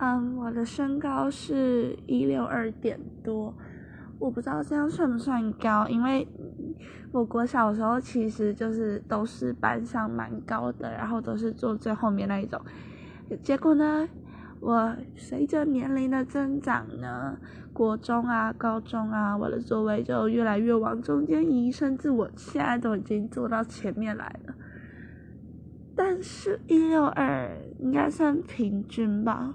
嗯我的身高是一六二点多我不知道这样算不算高因为我国小时候其实就是都是班上蛮高的然后都是坐最后面那一种。结果呢我随着年龄的增长呢国中啊高中啊我的座位就越来越往中间移甚至我现在都已经坐到前面来了。但是一六二应该算平均吧。